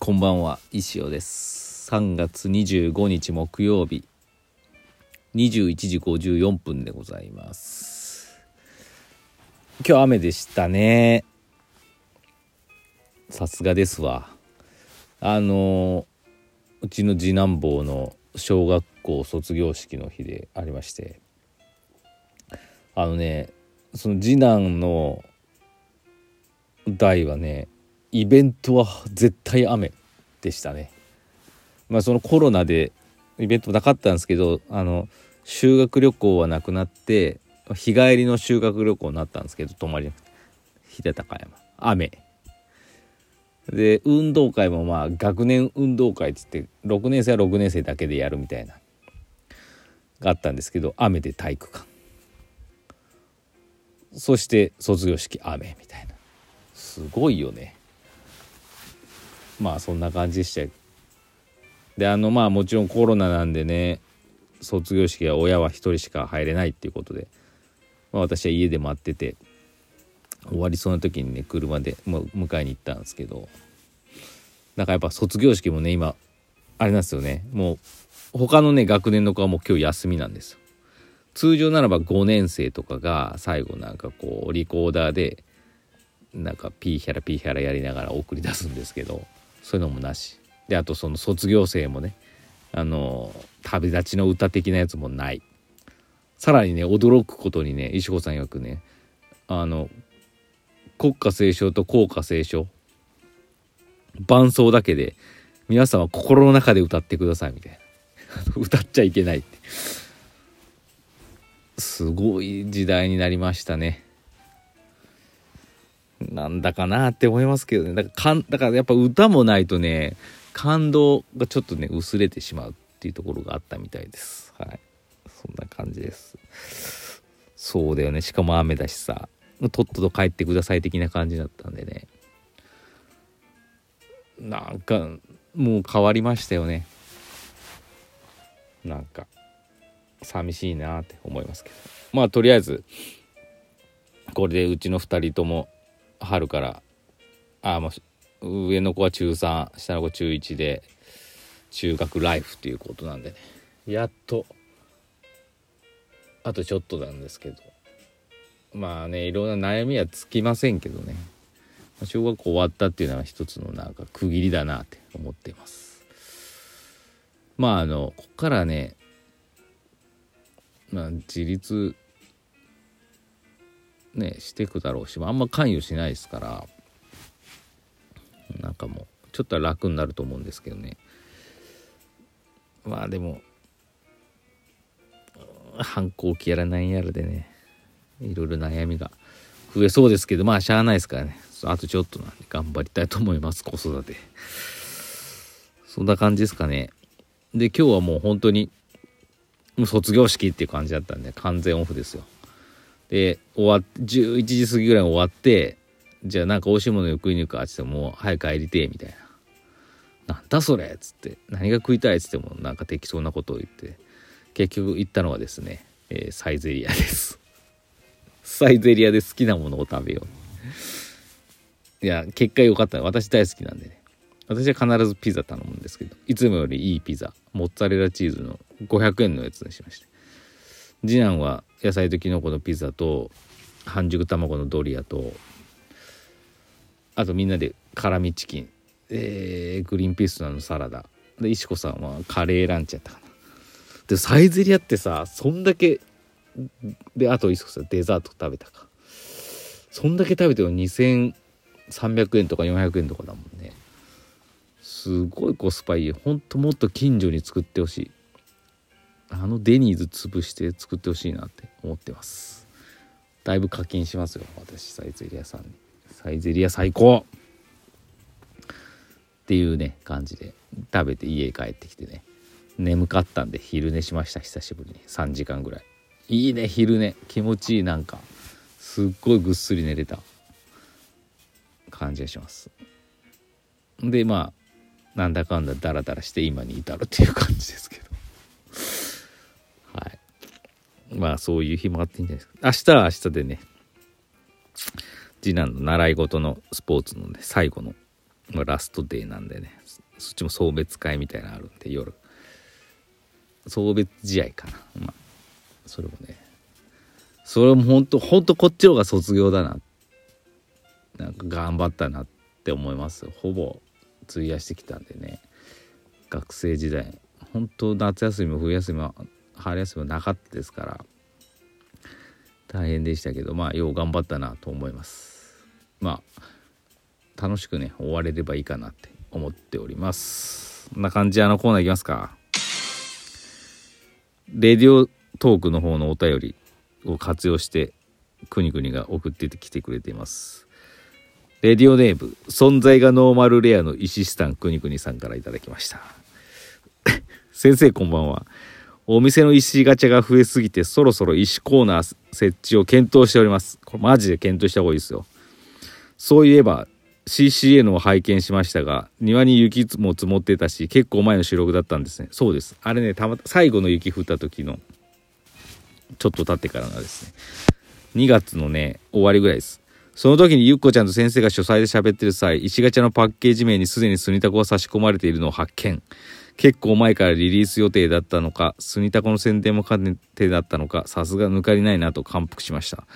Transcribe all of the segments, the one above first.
こんばんは石尾です。3月25日木曜日21時54分でございます。今日雨でしたね。さすがですわ。あのうちの次男坊の小学校卒業式の日でありましてあのねその次男の代はねイベントは絶対雨でしたね。まあそのコロナでイベントなかったんですけどあの修学旅行はなくなって日帰りの修学旅行になったんですけど泊まり秀高山。雨。で運動会もまあ学年運動会っつって6年生は6年生だけでやるみたいながあったんですけど雨で体育館。そして卒業式雨みたいな。すごいよね。まあそんな感じでしたであのまあもちろんコロナなんでね卒業式は親は1人しか入れないっていうことで、まあ、私は家で待ってて終わりそうな時にね車で迎えに行ったんですけどなんかやっぱ卒業式もね今あれなんですよね。もう他のね学年の子はもう今日休みなんですよ。通常ならば5年生とかが最後なんかこうリコーダーでなんかピーヒャラピーヒャラやりながら送り出すんですけどそういうのもなし。であとその卒業生もねあの旅立ちの歌的なやつもない。さらにね驚くことにね石子さん曰くねあの国歌斉唱と校歌斉唱伴奏だけで皆さんは心の中で歌ってくださいみたいな。歌っちゃいけないって。すごい時代になりましたね。なんだかなって思いますけどね。だからだからやっぱ歌もないとね感動がちょっとね薄れてしまうっていうところがあったみたいです。はい。そんな感じです。そうだよね。しかも雨だしさ。とっとと帰ってください的な感じだったんでね。なんかもう変わりましたよね。なんか寂しいなって思いますけど。まあとりあえずこれでうちの2人とも春から。あもう上の子は中3下の子中1で中学ライフということなんでね。やっと。あとちょっとなんですけど。まあねいろんな悩みはつきませんけどね。小学校終わったっていうのは一つのなんか区切りだなって思っています。まああのこっからねまあ自立ねしていくだろうしあんま関与しないですからなんかもうちょっと楽になると思うんですけどね。まあでも反抗期やらないやらでねいろいろ悩みが増えそうですけどまあしゃあないですからね。あとちょっとなんで頑張りたいと思います子育て。そんな感じですかね。で今日はもう本当にもう卒業式っていう感じだったんで完全オフですよ。で終わっ11時過ぎぐらいに終わってじゃあなんか美味しいもの食いに行くかっつってもう早く帰りてえみたいな。なんだそれっつって。何が食いたいっつってもなんか適当なことを言って。結局行ったのはですね、えー、サイゼリアです。サイゼリアで好きなものを食べよう。いや結果良かった私大好きなんでね。私は必ずピザ頼むんですけどいつもよりいいピザモッツァレラチーズの500円のやつにしました。次男は野菜ときのこのピザと半熟卵のドリアとあとみんなで辛味チキン、えー、グリーンピースのサラダ。で石子さんはカレーランチやったかな。でサイゼリアってさそんだけであと石子さんデザート食べたか。そんだけ食べても2300円とか400円とかだもんね。すごいコスパいいほんともっと近所に作ってほしい。あのデニーズ潰して作ってほしいなって思ってます。だいぶ課金しますよ私サイゼリアさんに。サイゼリア最高。っていうね感じで食べて家帰ってきてね。眠かったんで昼寝しました久しぶりに。3時間ぐらい。いいね昼寝。気持ちいいなんか。すっごいぐっすり寝れた。感じがします。でまあなんだかんだダラダラして今に至るっていう感じですけどはいまあそういう日もあっていいんじゃないですか。明日は明日でね次男の習い事のスポーツのね最後のまあ、ラストデーなんでねそっちも送別会みたいなのあるんで夜。送別試合かな。まあそれもねそれも本当本当こっちの方が卒業だな。なんか頑張ったなって思いますほぼ費やしてきたんでね。学生時代本当夏休みも冬休みも春休みもなかったですから大変でしたけどまあよう頑張ったなと思います。まあ楽しくね終われればいいかなって思っております。こんな感じあのコーナーいきますか。レディオトークの方のお便りを活用してくにくにが送ってきてくれています。レディオネーム存在がノーマルレアの石スタンくにくにさんから頂きました。先生こんばんは。お店の石ガチャが増えすぎてそろそろ石コーナー設置を検討しております。これマジで検討した方がいいですよ。そういえば CCN を拝見しましたが庭に雪も積もってたし結構前の収録だったんですね。そうです。あれねたま最後の雪降った時のちょっと経ってからのですね。2月のね終わりぐらいです。その時にゆっこちゃんと先生が書斎で喋ってる際石ガチャのパッケージ名にすでにスニタコが差し込まれているのを発見。結構前からリリース予定だったのかスニタコの宣伝も兼ねてだったのかさすが抜かりないなと感服しました。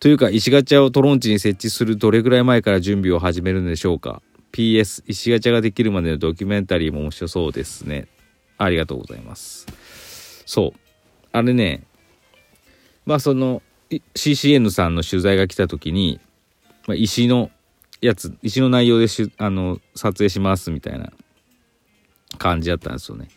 というか石ガチャをトロンチに設置するどれぐらい前から準備を始めるんでしょうか。PS 石ガチャができるまでのドキュメンタリーも面白そうですね。ありがとうございます。そう。あれね。まあその CCN さんの取材が来た時に、まあ、石のやつ石の内容でしあの撮影しますみたいな。感じだったんですよね。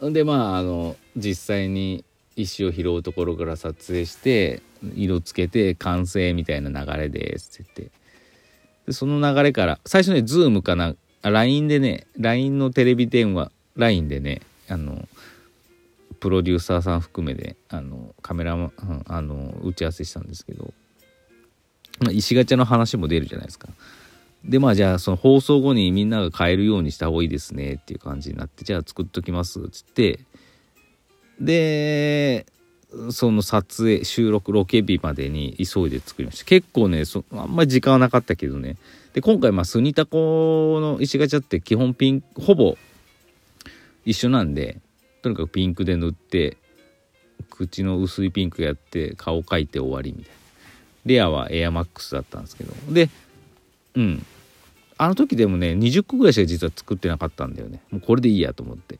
でまああの実際に石を拾うところから撮影して色つけて完成みたいな流れですって言ってでその流れから最初ねズームかな LINE でね LINE のテレビ電話 LINE でねあのプロデューサーさん含めであのカメラマあの打ち合わせしたんですけど、まあ、石ガチャの話も出るじゃないですか。でまあじゃあその放送後にみんなが買えるようにした方がいいですねっていう感じになってじゃあ作っときますっつってでその撮影収録ロケ日までに急いで作りました。結構ねそあんまり時間はなかったけどね。で今回まあスニタコの石ガチャって基本ピンほぼ一緒なんでとにかくピンクで塗って口の薄いピンクやって顔描いて終わりみたいな。レアはエアマックスだったんですけど。でうん。あの時でもね20個ぐらいしか実は作ってなかったんだよね。もうこれでいいやと思って。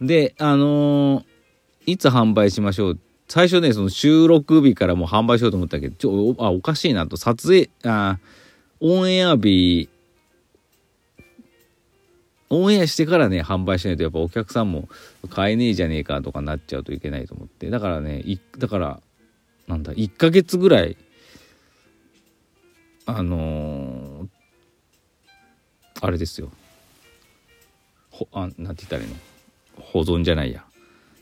であのー、いつ販売しましょう？最初ねその収録日からもう販売しようと思ったけどちょあおかしいなと。撮影あオンエア日オンエアしてからね販売しないとやっぱお客さんも買えねえじゃねえかとかなっちゃうといけないと思って。だからねだからなんだ1ヶ月ぐらいあのー、あれですよ。ほあなんて言ったらいいの？保存じゃないや。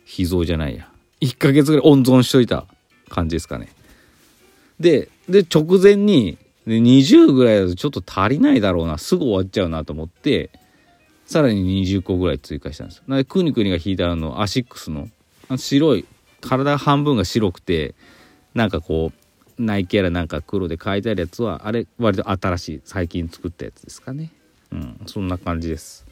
秘蔵じゃないや。1ヶ月ぐらい温存しといた感じですかね。でで直前にで20ぐらいだとちょっと足りないだろうな。すぐ終わっちゃうなと思ってさらに20個ぐらい追加したんですなのでくにくにが引いたあのアシックスの白い体半分が白くてなんかこうナイキやらなんか黒で書いてあるやつはあれ割と新しい最近作ったやつですかね。うんそんな感じです。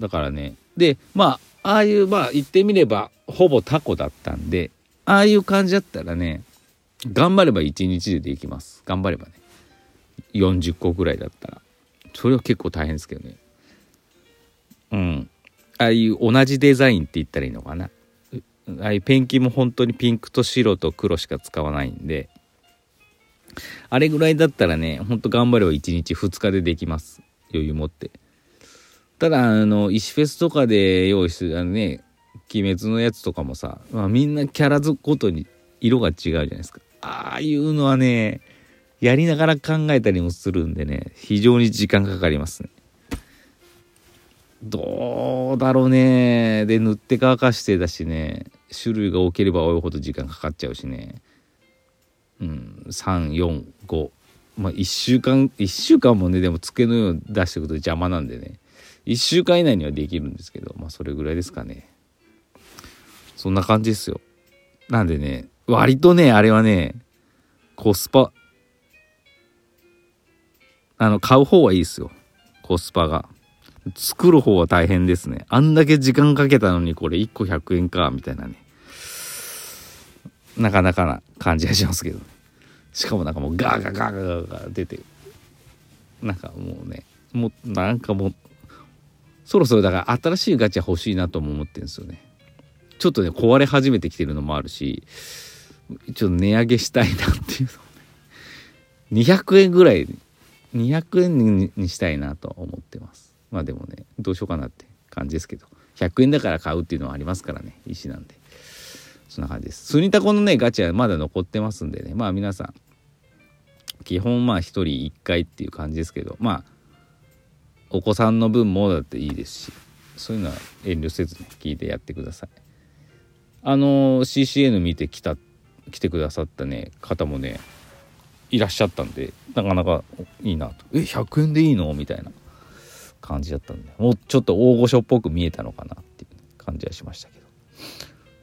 だからねでまあああいうまあ言ってみればほぼタコだったんでああいう感じだったらね頑張れば1日でできます。頑張ればね40個ぐらいだったら。それは結構大変ですけどね。うん。ああいう同じデザインって言ったらいいのかな。ああいペンキも本当にピンクと白と黒しか使わないんで、あれぐらいだったらね、ほんと頑張れば1日2日でできます。余裕持って。ただ、あの、石フェスとかで用意する、あのね、鬼滅のやつとかもさ、まあ、みんなキャラごとに色が違うじゃないですか。ああいうのはね、やりながら考えたりもするんでね、非常に時間かかりますね。どうだろうね。で、塗って乾かしてだしね、種類が多ければ多いほど時間かかっちゃうしね。うん、3、4、5。まあ、1週間、1週間もね、でも机の上を出していくと邪魔なんでね。1週間以内にはできるんですけど、まあ、それぐらいですかね。そんな感じですよ。なんでね、割とね、あれはね、コスパ、あの買う方はいいですよコスパが作る方は大変ですねあんだけ時間かけたのにこれ1個100円かみたいなねなかなかな感じがしますけどしかもなんかもうガーガーガーガーガー出てなんかもうねもうなんかもうそろそろだから新しいガチャ欲しいなとも思ってるんですよね。ちょっとね壊れ始めてきてるのもあるしちょっと値上げしたいなっていうの200円ぐらい200円にしたいなと思ってます。まあでもねどうしようかなって感じですけど。100円だから買うっていうのはありますからね石なんで。そんな感じです。スニタコのねガチャまだ残ってますんでね。まあ皆さん基本まあ1人1回っていう感じですけど。まあお子さんの分もだっていいですし。そういうのは遠慮せずね聞いてやってください。あの CCN 見てきた来てくださったね方もねいらっしゃったんでなかなかいいなと「え100円でいいの?」みたいな感じだったんで。もうちょっと大御所っぽく見えたのかなっていう感じはしましたけど。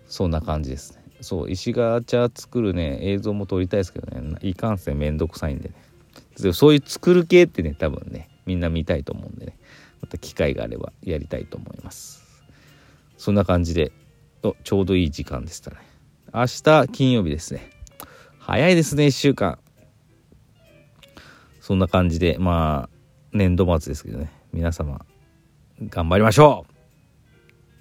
そんな感じですね。そう石ガチャ作るね映像も撮りたいですけどね。いかんせんめんどくさいんでね。そういう作る系ってね多分ねみんな見たいと思うんでね。また機会があればやりたいと思います。そんな感じでちょうどいい時間でしたね。明日金曜日ですね。早いですね1週間。そんな感じでまあ年度末ですけどね。皆様頑張りましょう。